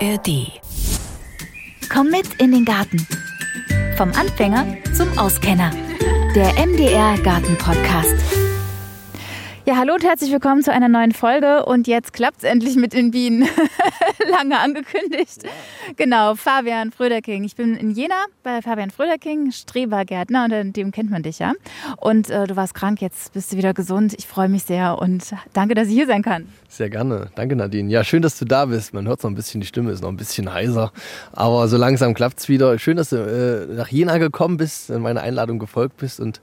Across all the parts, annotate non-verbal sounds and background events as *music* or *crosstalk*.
ARD. Komm mit in den Garten. Vom Anfänger zum Auskenner. Der MDR Garten Podcast. Ja, hallo und herzlich willkommen zu einer neuen Folge. Und jetzt klappt es endlich mit den Bienen. *laughs* *laughs* Lange angekündigt. Genau, Fabian Fröderking. Ich bin in Jena bei Fabian Fröderking, Strebergärtner, unter dem kennt man dich ja. Und äh, du warst krank, jetzt bist du wieder gesund. Ich freue mich sehr und danke, dass ich hier sein kann. Sehr gerne. Danke, Nadine. Ja, schön, dass du da bist. Man hört noch ein bisschen, die Stimme ist noch ein bisschen heiser. Aber so langsam klappt es wieder. Schön, dass du äh, nach Jena gekommen bist, meiner Einladung gefolgt bist und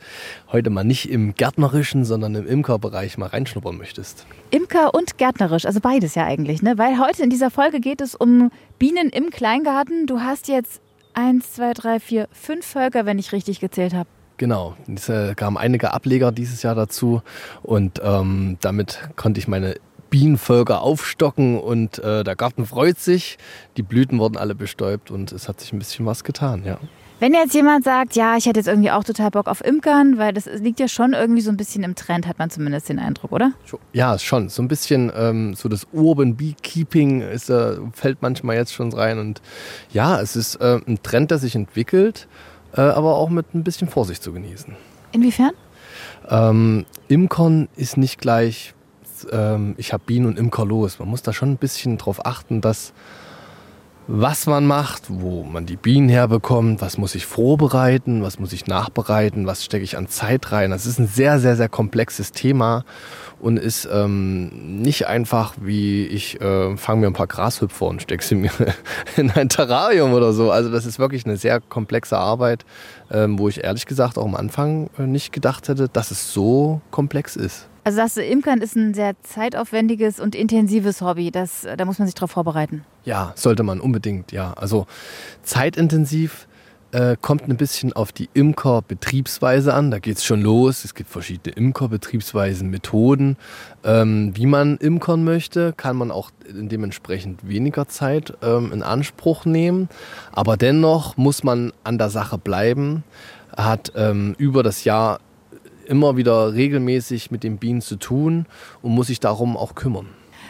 heute mal nicht im Gärtnerischen, sondern im Imkerbereich mal reinschnuppern möchtest. Imker und gärtnerisch, also beides ja eigentlich, ne? Weil heute in dieser Folge geht es um Bienen im Kleingarten. Du hast jetzt eins, zwei, drei, vier, fünf Völker, wenn ich richtig gezählt habe. Genau, es äh, kamen einige Ableger dieses Jahr dazu und ähm, damit konnte ich meine Bienenvölker aufstocken und äh, der Garten freut sich. Die Blüten wurden alle bestäubt und es hat sich ein bisschen was getan, ja. Wenn jetzt jemand sagt, ja, ich hätte jetzt irgendwie auch total Bock auf Imkern, weil das liegt ja schon irgendwie so ein bisschen im Trend, hat man zumindest den Eindruck, oder? Ja, schon. So ein bisschen ähm, so das Urban Beekeeping ist, äh, fällt manchmal jetzt schon rein. Und ja, es ist äh, ein Trend, der sich entwickelt, äh, aber auch mit ein bisschen Vorsicht zu genießen. Inwiefern? Ähm, Imkern ist nicht gleich ähm, ich habe Bienen und Imker los. Man muss da schon ein bisschen drauf achten, dass was man macht, wo man die Bienen herbekommt, was muss ich vorbereiten, was muss ich nachbereiten, was stecke ich an Zeit rein. Das ist ein sehr, sehr, sehr komplexes Thema und ist ähm, nicht einfach wie ich äh, fange mir ein paar Grashüpfer und stecke sie *laughs* mir in ein Terrarium oder so. Also das ist wirklich eine sehr komplexe Arbeit, ähm, wo ich ehrlich gesagt auch am Anfang äh, nicht gedacht hätte, dass es so komplex ist. Also du, Imkern ist ein sehr zeitaufwendiges und intensives Hobby. Das, da muss man sich darauf vorbereiten. Ja, sollte man unbedingt, ja. Also zeitintensiv äh, kommt ein bisschen auf die Imker-Betriebsweise an. Da geht es schon los. Es gibt verschiedene Imker-Betriebsweisen, Methoden. Ähm, wie man imkern möchte, kann man auch dementsprechend weniger Zeit ähm, in Anspruch nehmen. Aber dennoch muss man an der Sache bleiben. Hat ähm, über das Jahr immer wieder regelmäßig mit den Bienen zu tun und muss sich darum auch kümmern.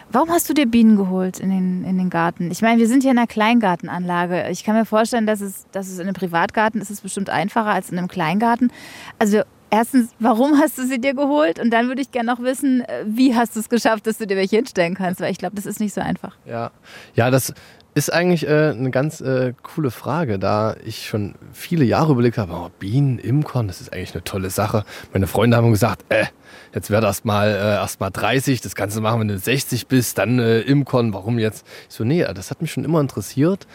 Warum hast du dir Bienen geholt in den, in den Garten? Ich meine, wir sind hier in einer Kleingartenanlage. Ich kann mir vorstellen, dass es, dass es in einem Privatgarten ist es bestimmt einfacher als in einem Kleingarten. Also erstens, warum *laughs* hast du sie dir geholt? Und dann würde ich gerne noch wissen, wie hast du es geschafft, dass du dir welche hinstellen kannst? Weil ich glaube, das ist nicht so einfach. Ja, ja das ist eigentlich äh, eine ganz äh, coole Frage, da ich schon viele Jahre überlegt habe, oh, Bienen, Imkern, das ist eigentlich eine tolle Sache. Meine Freunde haben gesagt, äh, jetzt wird erst mal, äh, erst mal 30, das Ganze machen, wenn du 60 bist, dann äh, Imkern, warum jetzt? Ich so, nee, das hat mich schon immer interessiert.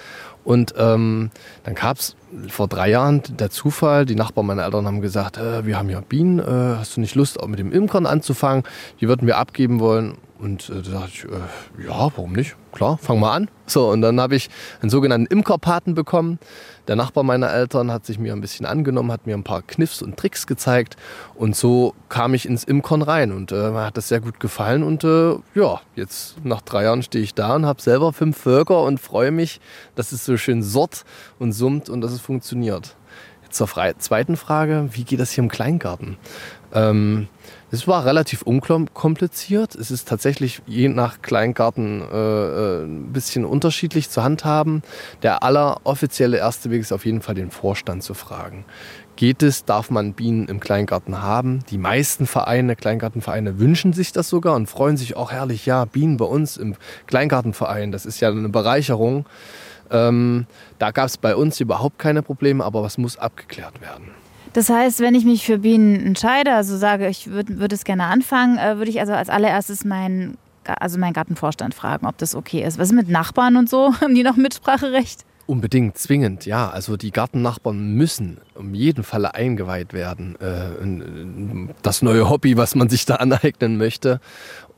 Und ähm, dann gab es vor drei Jahren der Zufall, die Nachbarn meiner Eltern haben gesagt, äh, wir haben hier Bienen, äh, hast du nicht Lust, auch mit dem Imkern anzufangen? Die würden wir abgeben wollen. Und äh, da dachte ich, äh, ja, warum nicht? Klar, fang mal an. So, und dann habe ich einen sogenannten Imkerpaten bekommen. Der Nachbar meiner Eltern hat sich mir ein bisschen angenommen, hat mir ein paar Kniffs und Tricks gezeigt. Und so kam ich ins Imkern rein und äh, mir hat das sehr gut gefallen. Und äh, ja, jetzt nach drei Jahren stehe ich da und habe selber fünf Völker und freue mich, dass es so schön sort und summt und dass es funktioniert. Jetzt zur zweiten Frage, wie geht das hier im Kleingarten? Ähm, es war relativ unkompliziert. Es ist tatsächlich je nach Kleingarten äh, äh, ein bisschen unterschiedlich zu handhaben. Der alleroffizielle erste Weg ist auf jeden Fall den Vorstand zu fragen. Geht es, darf man Bienen im Kleingarten haben? Die meisten Vereine, Kleingartenvereine wünschen sich das sogar und freuen sich auch herrlich, ja, Bienen bei uns im Kleingartenverein, das ist ja eine Bereicherung. Ähm, da gab es bei uns überhaupt keine Probleme, aber was muss abgeklärt werden? Das heißt, wenn ich mich für Bienen entscheide, also sage, ich würde würd es gerne anfangen, äh, würde ich also als allererstes meinen also meinen Gartenvorstand fragen, ob das okay ist. Was ist mit Nachbarn und so? *laughs* Haben die noch Mitspracherecht? Unbedingt, zwingend, ja. Also die Gartennachbarn müssen um jeden Falle eingeweiht werden. Äh, das neue Hobby, was man sich da *laughs* aneignen möchte.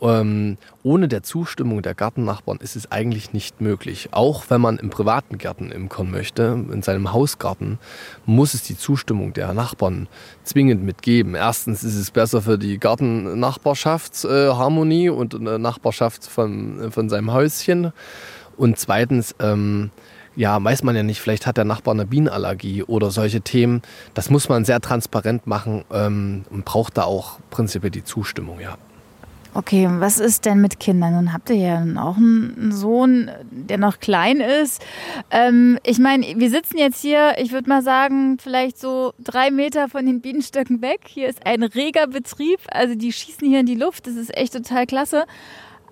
Ähm, ohne der Zustimmung der Gartennachbarn ist es eigentlich nicht möglich. Auch wenn man im privaten Garten imkern möchte, in seinem Hausgarten, muss es die Zustimmung der Nachbarn zwingend mitgeben. Erstens ist es besser für die Gartennachbarschaftsharmonie äh, und eine Nachbarschaft von, von seinem Häuschen. Und zweitens, ähm, ja, weiß man ja nicht, vielleicht hat der Nachbar eine Bienenallergie oder solche Themen. Das muss man sehr transparent machen ähm, und braucht da auch prinzipiell die Zustimmung, ja. Okay, was ist denn mit Kindern? Nun habt ihr ja auch einen Sohn, der noch klein ist. Ähm, ich meine, wir sitzen jetzt hier, ich würde mal sagen, vielleicht so drei Meter von den Bienenstöcken weg. Hier ist ein reger Betrieb, also die schießen hier in die Luft. Das ist echt total klasse.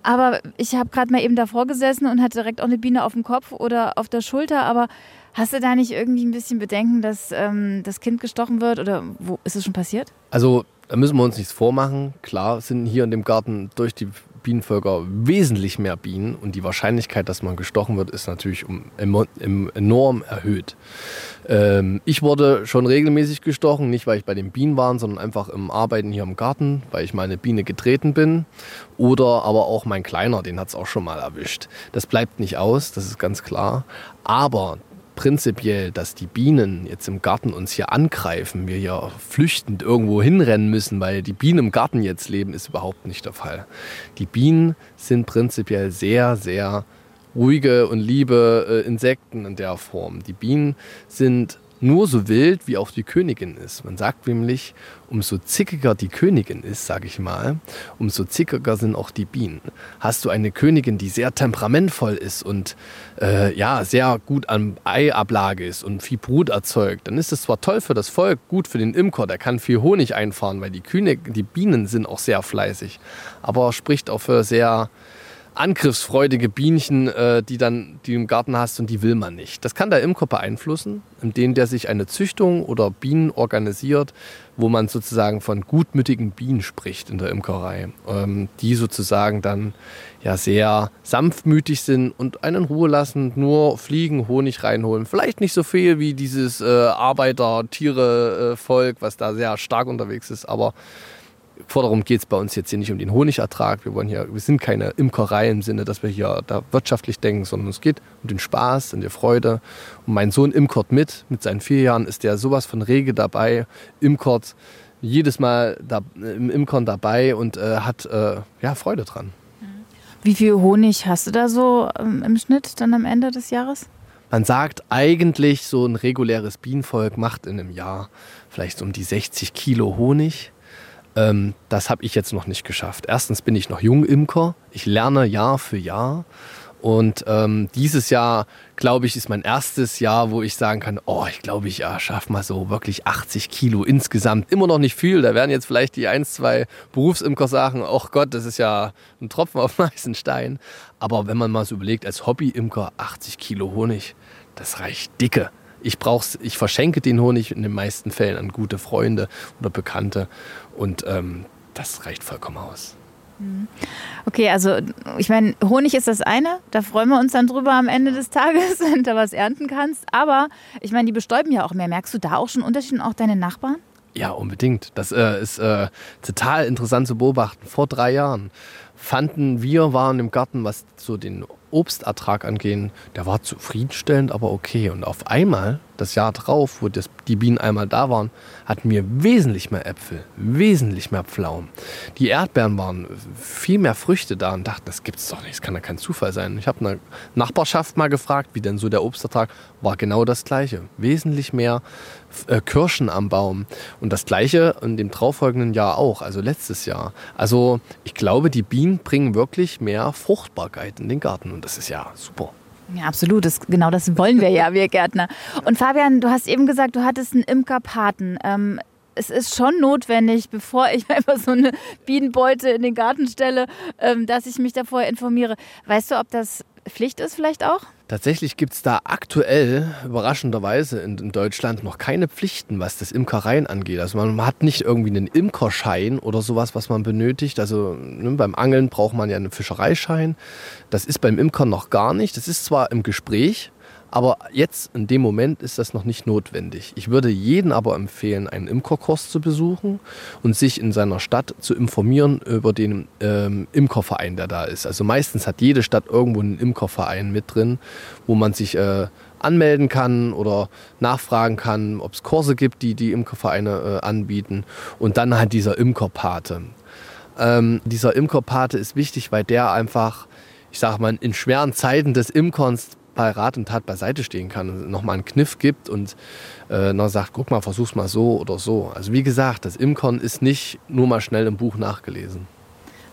Aber ich habe gerade mal eben davor gesessen und hatte direkt auch eine Biene auf dem Kopf oder auf der Schulter. Aber hast du da nicht irgendwie ein bisschen Bedenken, dass ähm, das Kind gestochen wird? Oder wo ist es schon passiert? Also da müssen wir uns nichts vormachen. Klar sind hier in dem Garten durch die Bienenvölker wesentlich mehr Bienen und die Wahrscheinlichkeit, dass man gestochen wird, ist natürlich um, enorm erhöht. Ähm, ich wurde schon regelmäßig gestochen, nicht weil ich bei den Bienen war, sondern einfach im Arbeiten hier im Garten, weil ich meine Biene getreten bin. Oder aber auch mein Kleiner, den hat es auch schon mal erwischt. Das bleibt nicht aus, das ist ganz klar. Aber prinzipiell, dass die Bienen jetzt im Garten uns hier angreifen, wir hier flüchtend irgendwo hinrennen müssen, weil die Bienen im Garten jetzt leben, ist überhaupt nicht der Fall. Die Bienen sind prinzipiell sehr, sehr ruhige und liebe äh, Insekten in der Form. Die Bienen sind nur so wild, wie auch die Königin ist. Man sagt nämlich, umso zickiger die Königin ist, sage ich mal, umso zickiger sind auch die Bienen. Hast du eine Königin, die sehr temperamentvoll ist und äh, ja, sehr gut an Eiablage ist und viel Brut erzeugt, dann ist es zwar toll für das Volk, gut für den Imker, der kann viel Honig einfahren, weil die, Kühne, die Bienen sind auch sehr fleißig, aber spricht auch für sehr angriffsfreudige Bienchen, äh, die dann die du im Garten hast und die will man nicht. Das kann der Imker beeinflussen, indem der sich eine Züchtung oder Bienen organisiert, wo man sozusagen von gutmütigen Bienen spricht in der Imkerei, ähm, die sozusagen dann ja sehr sanftmütig sind und einen Ruhe lassen, nur fliegen, Honig reinholen. Vielleicht nicht so viel wie dieses äh, Arbeiter-Tiere-Volk, was da sehr stark unterwegs ist, aber Forderung geht es bei uns jetzt hier nicht um den Honigertrag. Wir wollen hier, wir sind keine Imkerei im Sinne, dass wir hier da wirtschaftlich denken, sondern es geht um den Spaß und die Freude. Und mein Sohn imkert mit. Mit seinen vier Jahren ist der sowas von rege dabei, imkert jedes Mal da, im Imkern dabei und äh, hat äh, ja, Freude dran. Wie viel Honig hast du da so ähm, im Schnitt dann am Ende des Jahres? Man sagt eigentlich, so ein reguläres Bienenvolk macht in einem Jahr vielleicht um die 60 Kilo Honig. Ähm, das habe ich jetzt noch nicht geschafft. Erstens bin ich noch Jungimker. Ich lerne Jahr für Jahr. Und ähm, dieses Jahr, glaube ich, ist mein erstes Jahr, wo ich sagen kann, oh, ich glaube, ich ja, schaffe mal so wirklich 80 Kilo insgesamt. Immer noch nicht viel. Da werden jetzt vielleicht die ein, zwei Berufsimker sagen, oh Gott, das ist ja ein Tropfen auf meisten Stein. Aber wenn man mal so überlegt, als Hobbyimker 80 Kilo Honig, das reicht dicke. Ich, brauch's, ich verschenke den Honig in den meisten Fällen an gute Freunde oder Bekannte. Und ähm, das reicht vollkommen aus. Mhm. Okay, also ich meine, Honig ist das eine, da freuen wir uns dann drüber am Ende des Tages, *laughs* wenn du was ernten kannst. Aber ich meine, die bestäuben ja auch mehr. Merkst du da auch schon Unterschiede, auch deine Nachbarn? Ja, unbedingt. Das äh, ist äh, total interessant zu beobachten. Vor drei Jahren fanden wir, waren im Garten, was so den Obstertrag angehen, der war zufriedenstellend, aber okay. Und auf einmal, das Jahr drauf, wo das, die Bienen einmal da waren, hatten wir wesentlich mehr Äpfel, wesentlich mehr Pflaumen. Die Erdbeeren waren viel mehr Früchte da und dachte, das gibt's doch nicht, das kann ja kein Zufall sein. Ich habe eine Nachbarschaft mal gefragt, wie denn so der Obstertrag war genau das gleiche. Wesentlich mehr äh, Kirschen am Baum. Und das gleiche in dem darauffolgenden Jahr auch, also letztes Jahr. Also ich glaube, die Bienen bringen wirklich mehr Fruchtbarkeit in den Garten und das ist ja super. Ja, absolut. Das, genau das wollen wir ja, wir Gärtner. Und Fabian, du hast eben gesagt, du hattest einen Imkerpaten. Ähm, es ist schon notwendig, bevor ich *laughs* einfach so eine Bienenbeute in den Garten stelle, ähm, dass ich mich davor informiere. Weißt du, ob das Pflicht ist vielleicht auch? Tatsächlich gibt es da aktuell überraschenderweise in, in, Deutschland noch keine Pflichten, was das Imkereien angeht. Also man hat nicht irgendwie einen Imkerschein oder sowas, was man benötigt. Also ne, beim Angeln braucht man ja einen Fischereischein. Das ist beim Imkern noch gar nicht. Das ist zwar im Gespräch, aber jetzt, in dem Moment, ist das noch nicht notwendig. Ich würde jeden aber empfehlen, einen Imkerkurs zu besuchen und sich in seiner Stadt zu informieren über den ähm, Imkerverein, der da ist. Also meistens hat jede Stadt irgendwo einen Imkerverein mit drin, wo man sich äh, anmelden kann oder nachfragen kann, ob es Kurse gibt, die die Imkervereine äh, anbieten. Und dann halt dieser Imkerpate. Ähm, dieser Imkerpate ist wichtig, weil der einfach, ich sage mal, in schweren Zeiten des Imkerns bei Rat und Tat beiseite stehen kann nochmal einen Kniff gibt und äh, noch sagt, guck mal, versuch's mal so oder so. Also wie gesagt, das Imkern ist nicht nur mal schnell im Buch nachgelesen.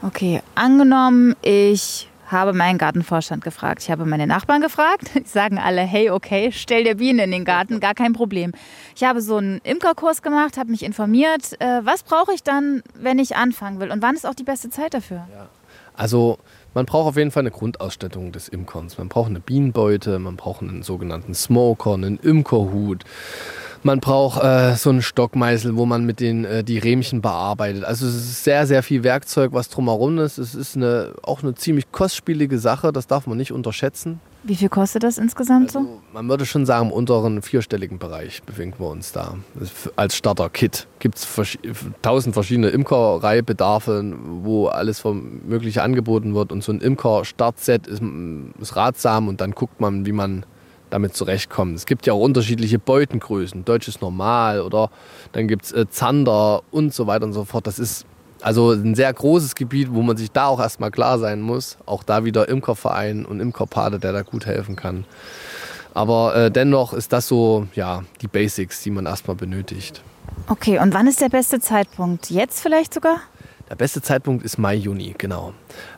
Okay, angenommen, ich habe meinen Gartenvorstand gefragt. Ich habe meine Nachbarn gefragt. Die sagen alle, hey, okay, stell dir Bienen in den Garten, gar kein Problem. Ich habe so einen Imkerkurs gemacht, habe mich informiert. Äh, was brauche ich dann, wenn ich anfangen will? Und wann ist auch die beste Zeit dafür? Ja. Also man braucht auf jeden Fall eine Grundausstattung des Imkerns. Man braucht eine Bienenbeute, man braucht einen sogenannten Smoker, einen Imkerhut. Man braucht äh, so einen Stockmeißel, wo man mit den äh, die Rähmchen bearbeitet. Also es ist sehr, sehr viel Werkzeug, was drumherum ist. Es ist eine, auch eine ziemlich kostspielige Sache, das darf man nicht unterschätzen. Wie viel kostet das insgesamt also, so? Man würde schon sagen, im unteren vierstelligen Bereich befinden wir uns da. Als Starter-Kit gibt es tausend verschiedene Imkereibedarfe, wo alles Mögliche angeboten wird. Und so ein Imker-Startset ist, ist ratsam und dann guckt man, wie man damit zurechtkommt. Es gibt ja auch unterschiedliche Beutengrößen, deutsches Normal oder dann gibt es äh, Zander und so weiter und so fort. Das ist also ein sehr großes Gebiet, wo man sich da auch erstmal klar sein muss. Auch da wieder Imkerverein und Imkerpate, der da gut helfen kann. Aber äh, dennoch ist das so, ja, die Basics, die man erstmal benötigt. Okay, und wann ist der beste Zeitpunkt? Jetzt vielleicht sogar? Der beste Zeitpunkt ist Mai, Juni, genau.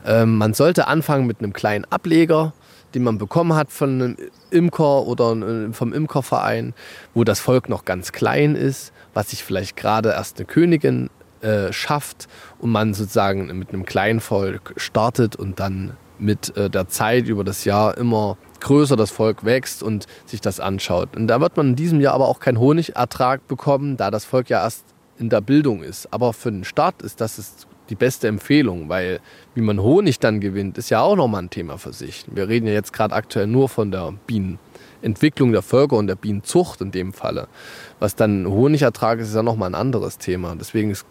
Ähm, man sollte anfangen mit einem kleinen Ableger, den man bekommen hat von einem Imker oder äh, vom Imkerverein, wo das Volk noch ganz klein ist, was sich vielleicht gerade erst eine Königin äh, schafft und man sozusagen mit einem kleinen Volk startet und dann mit äh, der Zeit über das Jahr immer größer das Volk wächst und sich das anschaut. Und da wird man in diesem Jahr aber auch keinen Honigertrag bekommen, da das Volk ja erst in der Bildung ist. Aber für den Start ist das die beste Empfehlung, weil wie man Honig dann gewinnt, ist ja auch nochmal ein Thema für sich. Wir reden ja jetzt gerade aktuell nur von der Bienenentwicklung der Völker und der Bienenzucht in dem Falle. Was dann Honigertrag ist, ist ja nochmal ein anderes Thema. Deswegen ist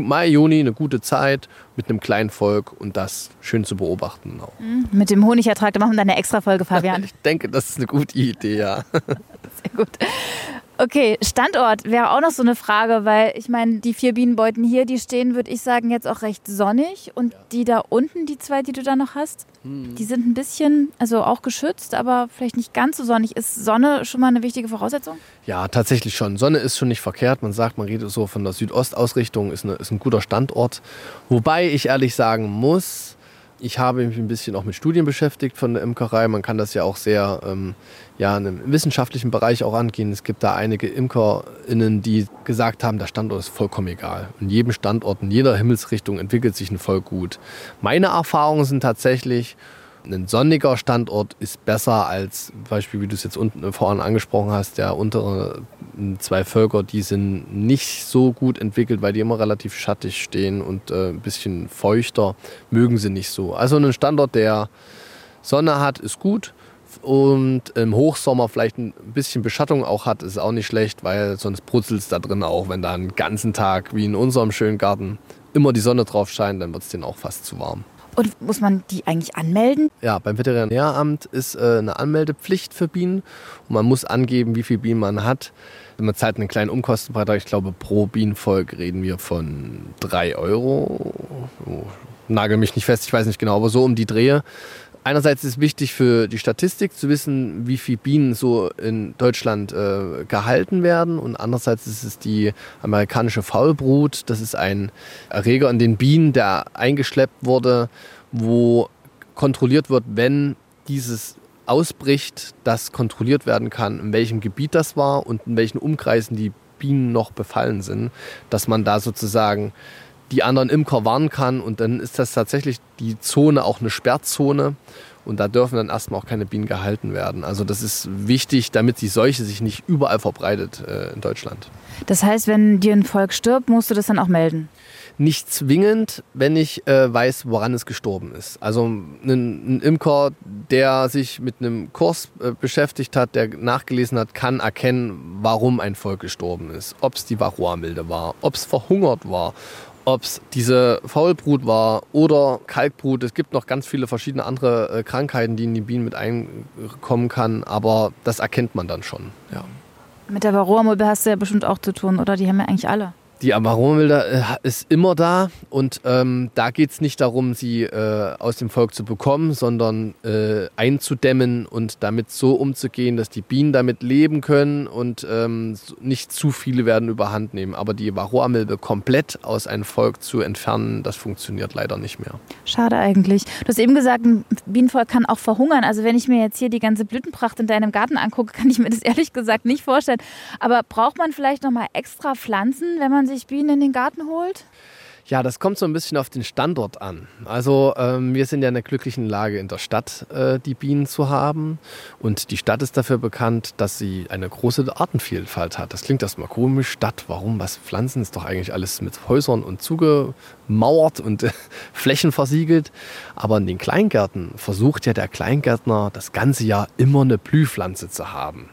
Mai, Juni eine gute Zeit mit einem kleinen Volk und das schön zu beobachten. Auch. Mhm. Mit dem Honigertrag, da machen wir dann eine extra Folge, Fabian. *laughs* ich denke, das ist eine gute Idee, ja. *laughs* Sehr gut. Okay, Standort wäre auch noch so eine Frage, weil ich meine, die vier Bienenbeuten hier, die stehen, würde ich sagen, jetzt auch recht sonnig. Und ja. die da unten, die zwei, die du da noch hast, hm. die sind ein bisschen, also auch geschützt, aber vielleicht nicht ganz so sonnig. Ist Sonne schon mal eine wichtige Voraussetzung? Ja, tatsächlich schon. Sonne ist schon nicht verkehrt. Man sagt, man redet so von der Südostausrichtung, ist, eine, ist ein guter Standort. Wobei ich ehrlich sagen muss, ich habe mich ein bisschen auch mit Studien beschäftigt von der Imkerei. Man kann das ja auch sehr ähm, ja, einem wissenschaftlichen Bereich auch angehen. Es gibt da einige ImkerInnen, die gesagt haben, der Standort ist vollkommen egal. In jedem Standort, in jeder Himmelsrichtung entwickelt sich ein Volk gut. Meine Erfahrungen sind tatsächlich, ein sonniger Standort ist besser als, zum Beispiel, wie du es jetzt unten vorhin angesprochen hast, der untere zwei Völker, die sind nicht so gut entwickelt, weil die immer relativ schattig stehen und äh, ein bisschen feuchter, mögen sie nicht so. Also ein Standort, der Sonne hat, ist gut und im Hochsommer vielleicht ein bisschen Beschattung auch hat, ist auch nicht schlecht, weil sonst brutzelt es da drin auch, wenn da einen ganzen Tag, wie in unserem schönen Garten, immer die Sonne drauf scheint, dann wird es denen auch fast zu warm. Und muss man die eigentlich anmelden? Ja, beim Veterinäramt ist äh, eine Anmeldepflicht für Bienen. Und man muss angeben, wie viele Bienen man hat. Man zahlt einen kleinen Umkostenbeitrag. Ich glaube, pro Bienenvolk reden wir von 3 Euro. Oh, nagel mich nicht fest, ich weiß nicht genau, aber so um die Drehe. Einerseits ist es wichtig für die Statistik zu wissen, wie viele Bienen so in Deutschland äh, gehalten werden. Und andererseits ist es die amerikanische Faulbrut. Das ist ein Erreger in den Bienen, der eingeschleppt wurde, wo kontrolliert wird, wenn dieses ausbricht, dass kontrolliert werden kann, in welchem Gebiet das war und in welchen Umkreisen die Bienen noch befallen sind, dass man da sozusagen die anderen Imker warnen kann. Und dann ist das tatsächlich die Zone auch eine Sperrzone. Und da dürfen dann erstmal auch keine Bienen gehalten werden. Also das ist wichtig, damit die Seuche sich nicht überall verbreitet äh, in Deutschland. Das heißt, wenn dir ein Volk stirbt, musst du das dann auch melden? Nicht zwingend, wenn ich äh, weiß, woran es gestorben ist. Also ein, ein Imker, der sich mit einem Kurs äh, beschäftigt hat, der nachgelesen hat, kann erkennen, warum ein Volk gestorben ist. Ob es die Varroa-Milde war, ob es verhungert war, ob es diese Faulbrut war oder Kalkbrut. Es gibt noch ganz viele verschiedene andere äh, Krankheiten, die in die Bienen mit einkommen kann, aber das erkennt man dann schon. Ja. Mit der Varroa-Milbe hast du ja bestimmt auch zu tun, oder? Die haben ja eigentlich alle. Die Aromamilder äh, ist immer da und ähm, da geht es nicht darum, sie äh, aus dem Volk zu bekommen, sondern äh, einzudämmen und damit so umzugehen, dass die Bienen damit leben können und ähm, nicht zu viele werden überhand nehmen. Aber die Varroamilbe komplett aus einem Volk zu entfernen, das funktioniert leider nicht mehr. Schade eigentlich. Du hast eben gesagt, ein Bienenvolk kann auch verhungern. Also wenn ich mir jetzt hier die ganze Blütenpracht in deinem Garten angucke, kann ich mir das *laughs* ehrlich gesagt nicht vorstellen. Aber braucht man vielleicht noch mal extra Pflanzen, wenn man sich Bienen in den Garten holt? Ja, das kommt so ein bisschen auf den Standort an. Also ähm, wir sind ja in der glücklichen Lage, in der Stadt äh, die Bienen zu haben. Und die Stadt ist dafür bekannt, dass sie eine große Artenvielfalt hat. Das klingt erstmal komisch. Stadt, warum? Was Pflanzen ist doch eigentlich alles mit Häusern und zugemauert und äh, *laughs* Flächen versiegelt. Aber in den Kleingärten versucht ja der Kleingärtner das ganze Jahr immer eine Blühpflanze zu haben.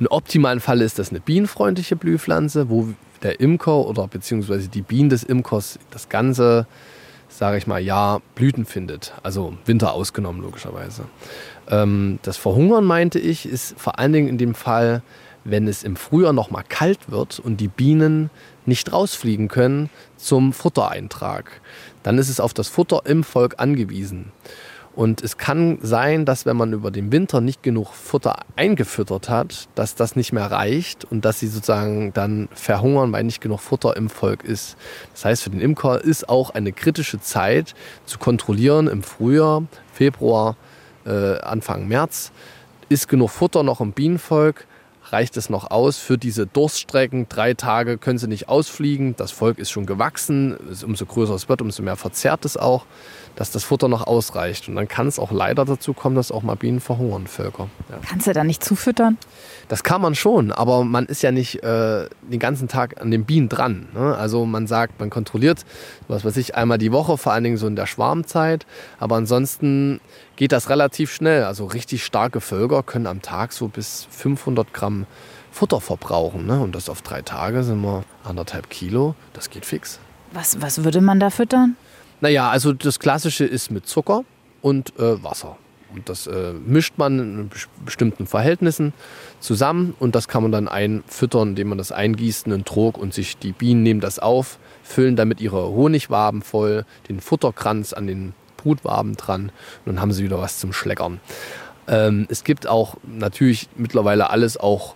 Im optimalen Fall ist das eine bienenfreundliche Blühpflanze, wo der Imker oder beziehungsweise die Bienen des Imkers das ganze, sage ich mal, Jahr Blüten findet. Also Winter ausgenommen logischerweise. Ähm, das Verhungern, meinte ich, ist vor allen Dingen in dem Fall, wenn es im Frühjahr noch mal kalt wird und die Bienen nicht rausfliegen können zum Futtereintrag. Dann ist es auf das Futter im Volk angewiesen. Und es kann sein, dass wenn man über den Winter nicht genug Futter eingefüttert hat, dass das nicht mehr reicht und dass sie sozusagen dann verhungern, weil nicht genug Futter im Volk ist. Das heißt, für den Imker ist auch eine kritische Zeit zu kontrollieren im Frühjahr, Februar, äh, Anfang März. Ist genug Futter noch im Bienenvolk? reicht es noch aus für diese Durststrecken. Drei Tage können sie nicht ausfliegen. Das Volk ist schon gewachsen. Umso größer es wird, umso mehr verzerrt es auch dass das Futter noch ausreicht. Und dann kann es auch leider dazu kommen, dass auch mal Bienen verhungern, Völker. Ja. Kannst du da nicht zufüttern? Das kann man schon, aber man ist ja nicht äh, den ganzen Tag an den Bienen dran. Ne? Also man sagt, man kontrolliert, was weiß ich, einmal die Woche, vor allen Dingen so in der Schwarmzeit. Aber ansonsten geht das relativ schnell. Also richtig starke Völker können am Tag so bis 500 Gramm Futter verbrauchen. Ne? Und das auf drei Tage sind wir anderthalb Kilo. Das geht fix. Was, was würde man da füttern? Naja, also das Klassische ist mit Zucker und äh, Wasser. Und das äh, mischt man in bestimmten Verhältnissen zusammen und das kann man dann einfüttern, indem man das eingießt in einen Trog und sich die Bienen nehmen das auf, füllen damit ihre Honigwaben voll, den Futterkranz an den Brutwaben dran und dann haben sie wieder was zum Schleckern. Ähm, es gibt auch natürlich mittlerweile alles auch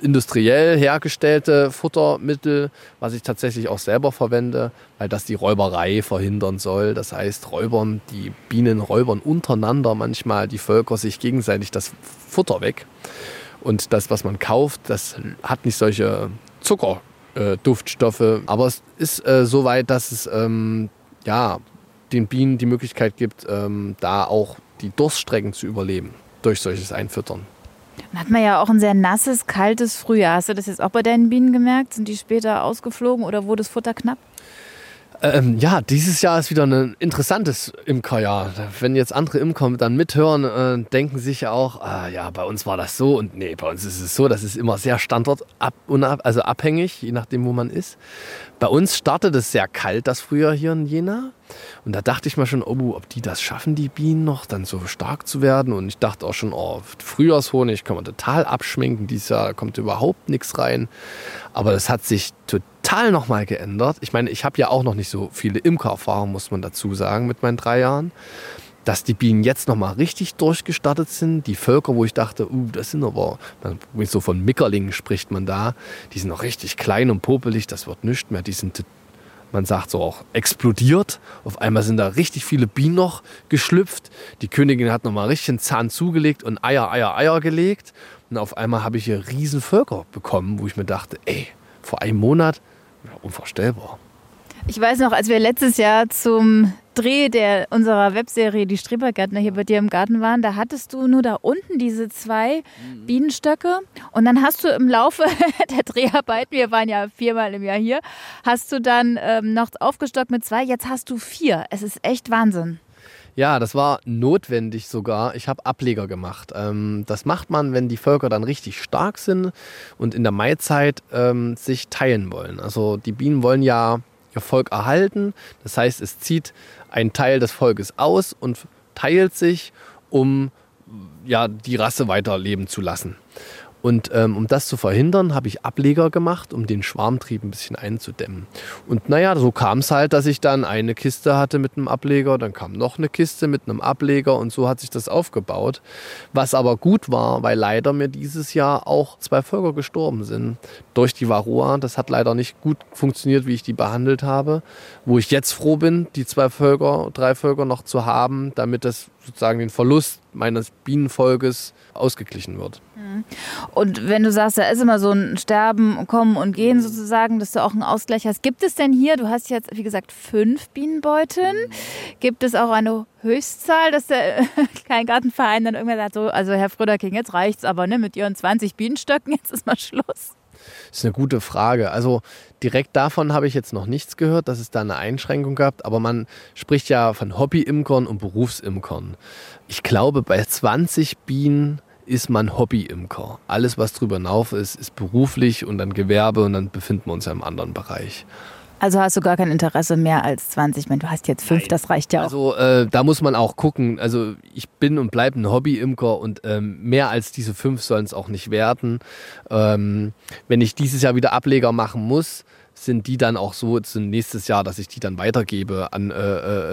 industriell hergestellte Futtermittel, was ich tatsächlich auch selber verwende, weil das die Räuberei verhindern soll. Das heißt, Räubern, die Bienen räubern untereinander manchmal die Völker sich gegenseitig das Futter weg. Und das, was man kauft, das hat nicht solche Zuckerduftstoffe. Äh, Aber es ist äh, so weit, dass es ähm, ja, den Bienen die Möglichkeit gibt, ähm, da auch die Durststrecken zu überleben durch solches Einfüttern. Dann hat man ja auch ein sehr nasses, kaltes Frühjahr. Hast du das jetzt auch bei deinen Bienen gemerkt? Sind die später ausgeflogen oder wurde das Futter knapp? Ähm, ja, dieses Jahr ist wieder ein interessantes Imkerjahr. Wenn jetzt andere Imker dann mithören, äh, denken sich ja auch, ah, ja, bei uns war das so und nee, bei uns ist es so, das ist immer sehr standortab also abhängig, je nachdem, wo man ist. Bei uns startet es sehr kalt, das Frühjahr hier in Jena. Und da dachte ich mal schon, oh, ob die das schaffen, die Bienen noch, dann so stark zu werden. Und ich dachte auch schon, oh, Frühjahrshonig kann man total abschminken. Dieses Jahr kommt überhaupt nichts rein. Aber das hat sich total nochmal geändert. Ich meine, ich habe ja auch noch nicht so viele Imkererfahrungen, muss man dazu sagen, mit meinen drei Jahren. Dass die Bienen jetzt nochmal richtig durchgestartet sind. Die Völker, wo ich dachte, uh, das sind aber, so von Mickerlingen spricht man da, die sind noch richtig klein und popelig, das wird nichts mehr. Die sind man sagt so auch, explodiert. Auf einmal sind da richtig viele Bienen noch geschlüpft. Die Königin hat nochmal richtig einen Zahn zugelegt und Eier, Eier, Eier gelegt. Und auf einmal habe ich hier riesen Völker bekommen, wo ich mir dachte, ey, vor einem Monat, ja, unvorstellbar. Ich weiß noch, als wir letztes Jahr zum Dreh der unserer Webserie Die Strebergärtner hier bei dir im Garten waren, da hattest du nur da unten diese zwei mhm. Bienenstöcke und dann hast du im Laufe *laughs* der Dreharbeiten, wir waren ja viermal im Jahr hier, hast du dann ähm, noch aufgestockt mit zwei, jetzt hast du vier. Es ist echt Wahnsinn. Ja, das war notwendig sogar. Ich habe Ableger gemacht. Ähm, das macht man, wenn die Völker dann richtig stark sind und in der Maizeit ähm, sich teilen wollen. Also die Bienen wollen ja ihr Volk erhalten. Das heißt, es zieht ein Teil des Volkes aus und teilt sich, um ja, die Rasse weiterleben zu lassen. Und ähm, um das zu verhindern, habe ich Ableger gemacht, um den Schwarmtrieb ein bisschen einzudämmen. Und naja, so kam es halt, dass ich dann eine Kiste hatte mit einem Ableger, dann kam noch eine Kiste mit einem Ableger und so hat sich das aufgebaut. Was aber gut war, weil leider mir dieses Jahr auch zwei Völker gestorben sind durch die Varroa. Das hat leider nicht gut funktioniert, wie ich die behandelt habe. Wo ich jetzt froh bin, die zwei Völker, drei Völker noch zu haben, damit das sozusagen den Verlust meines Bienenvolkes ausgeglichen wird. Mhm. Und wenn du sagst, da ist immer so ein Sterben, Kommen und Gehen sozusagen, dass du auch einen Ausgleich hast. Gibt es denn hier, du hast jetzt, wie gesagt, fünf Bienenbeuten. Gibt es auch eine Höchstzahl, dass der *laughs* Kleingartenverein dann irgendwann sagt, so, also Herr Fröderking, jetzt reicht's aber, ne, mit Ihren 20 Bienenstöcken, jetzt ist mal Schluss? Das ist eine gute Frage. Also direkt davon habe ich jetzt noch nichts gehört, dass es da eine Einschränkung gab. Aber man spricht ja von Hobby-Imkern und Berufsimkern. Ich glaube, bei 20 Bienen ist man Hobby-Imker. Alles, was drüber hinauf ist, ist beruflich und dann Gewerbe und dann befinden wir uns ja im anderen Bereich. Also hast du gar kein Interesse mehr als 20? Ich meine, du hast jetzt fünf, Nein. das reicht ja auch. Also äh, da muss man auch gucken. Also ich bin und bleibe ein Hobby-Imker und ähm, mehr als diese fünf sollen es auch nicht werden. Ähm, wenn ich dieses Jahr wieder Ableger machen muss, sind die dann auch so nächstes Jahr, dass ich die dann weitergebe an äh,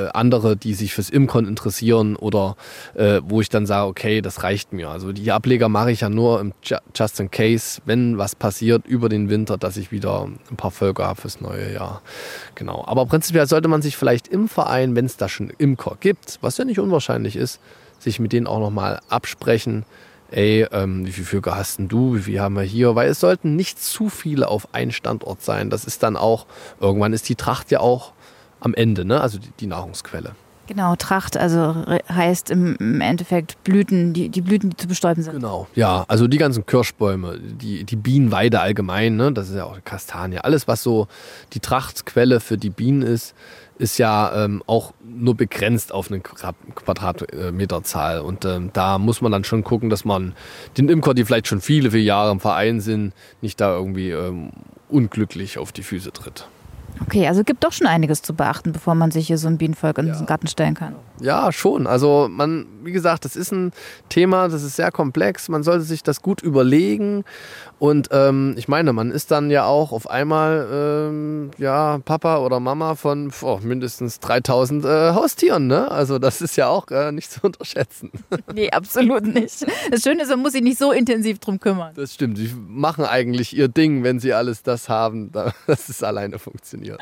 äh, andere, die sich fürs Imkon interessieren oder äh, wo ich dann sage, okay, das reicht mir. Also die Ableger mache ich ja nur im Just in Case, wenn was passiert über den Winter, dass ich wieder ein paar Völker habe fürs neue Jahr. Genau. Aber prinzipiell sollte man sich vielleicht im Verein, wenn es da schon Imker gibt, was ja nicht unwahrscheinlich ist, sich mit denen auch nochmal absprechen ey, ähm, wie viele Vögel hast denn du, wie viel haben wir hier? Weil es sollten nicht zu viele auf einen Standort sein. Das ist dann auch, irgendwann ist die Tracht ja auch am Ende, ne? also die, die Nahrungsquelle. Genau, Tracht, also heißt im, Endeffekt Blüten, die, die Blüten, die zu bestäuben sind. Genau, ja, also die ganzen Kirschbäume, die, die Bienenweide allgemein, ne? das ist ja auch Kastanie, alles was so die Trachtquelle für die Bienen ist, ist ja ähm, auch nur begrenzt auf eine Quadratmeterzahl. Und ähm, da muss man dann schon gucken, dass man den Imker, die vielleicht schon viele, viele Jahre im Verein sind, nicht da irgendwie ähm, unglücklich auf die Füße tritt. Okay, also gibt doch schon einiges zu beachten, bevor man sich hier so ein Bienenvolk in ja. den Garten stellen kann. Ja, schon. Also man, wie gesagt, das ist ein Thema, das ist sehr komplex. Man sollte sich das gut überlegen. Und ähm, ich meine, man ist dann ja auch auf einmal ähm, ja Papa oder Mama von oh, mindestens 3000 äh, Haustieren. Ne? Also das ist ja auch äh, nicht zu unterschätzen. *laughs* nee, absolut nicht. Das Schöne ist, man muss sich nicht so intensiv drum kümmern. Das stimmt. Sie machen eigentlich ihr Ding, wenn sie alles das haben, *laughs* dass es alleine funktioniert.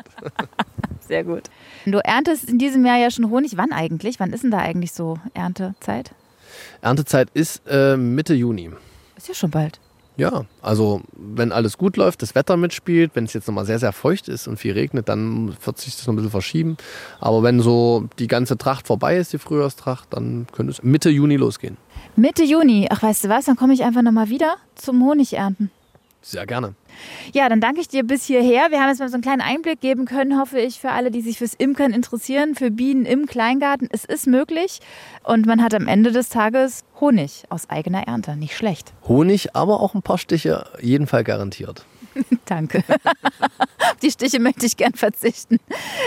*laughs* Sehr gut. Du erntest in diesem Jahr ja schon Honig. Wann eigentlich? Wann ist denn da eigentlich so Erntezeit? Erntezeit ist äh, Mitte Juni. Ist ja schon bald. Ja, also wenn alles gut läuft, das Wetter mitspielt, wenn es jetzt nochmal sehr, sehr feucht ist und viel regnet, dann wird sich das noch ein bisschen verschieben. Aber wenn so die ganze Tracht vorbei ist, die Frühjahrstracht, dann könnte es Mitte Juni losgehen. Mitte Juni, ach weißt du was, dann komme ich einfach nochmal wieder zum Honigernten. Sehr gerne. Ja, dann danke ich dir bis hierher. Wir haben jetzt mal so einen kleinen Einblick geben können, hoffe ich, für alle, die sich fürs Imkern interessieren, für Bienen im Kleingarten. Es ist möglich und man hat am Ende des Tages Honig aus eigener Ernte. Nicht schlecht. Honig, aber auch ein paar Stiche, jeden Fall garantiert. *laughs* Danke. Auf die Stiche möchte ich gern verzichten.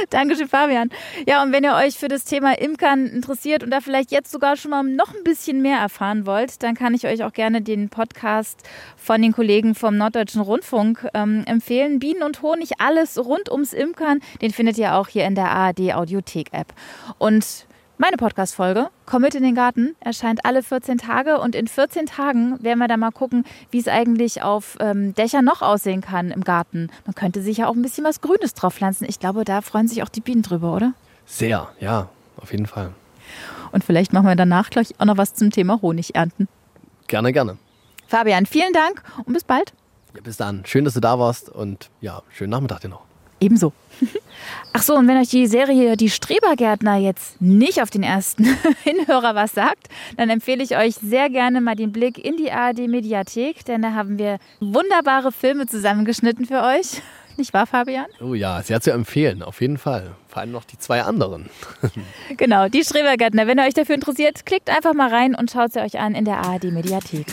Dankeschön, Fabian. Ja, und wenn ihr euch für das Thema Imkern interessiert und da vielleicht jetzt sogar schon mal noch ein bisschen mehr erfahren wollt, dann kann ich euch auch gerne den Podcast von den Kollegen vom Norddeutschen Rundfunk ähm, empfehlen. Bienen und Honig, alles rund ums Imkern. Den findet ihr auch hier in der ARD Audiothek App. Und meine Podcast-Folge, Komm mit in den Garten, erscheint alle 14 Tage und in 14 Tagen werden wir dann mal gucken, wie es eigentlich auf ähm, Dächern noch aussehen kann im Garten. Man könnte sich ja auch ein bisschen was Grünes drauf pflanzen. Ich glaube, da freuen sich auch die Bienen drüber, oder? Sehr, ja, auf jeden Fall. Und vielleicht machen wir danach gleich auch noch was zum Thema Honig ernten. Gerne, gerne. Fabian, vielen Dank und bis bald. Ja, bis dann. Schön, dass du da warst und ja, schönen Nachmittag dir noch. Ebenso. *laughs* Ach so, und wenn euch die Serie Die Strebergärtner jetzt nicht auf den ersten *laughs* Hinhörer was sagt, dann empfehle ich euch sehr gerne mal den Blick in die ARD Mediathek, denn da haben wir wunderbare Filme zusammengeschnitten für euch. *laughs* Nicht wahr, Fabian? Oh ja, sehr zu empfehlen, auf jeden Fall. Vor allem noch die zwei anderen. genau, die Strebergärtner. Wenn ihr euch dafür interessiert, klickt einfach mal rein und schaut sie euch an in der ARD Mediathek.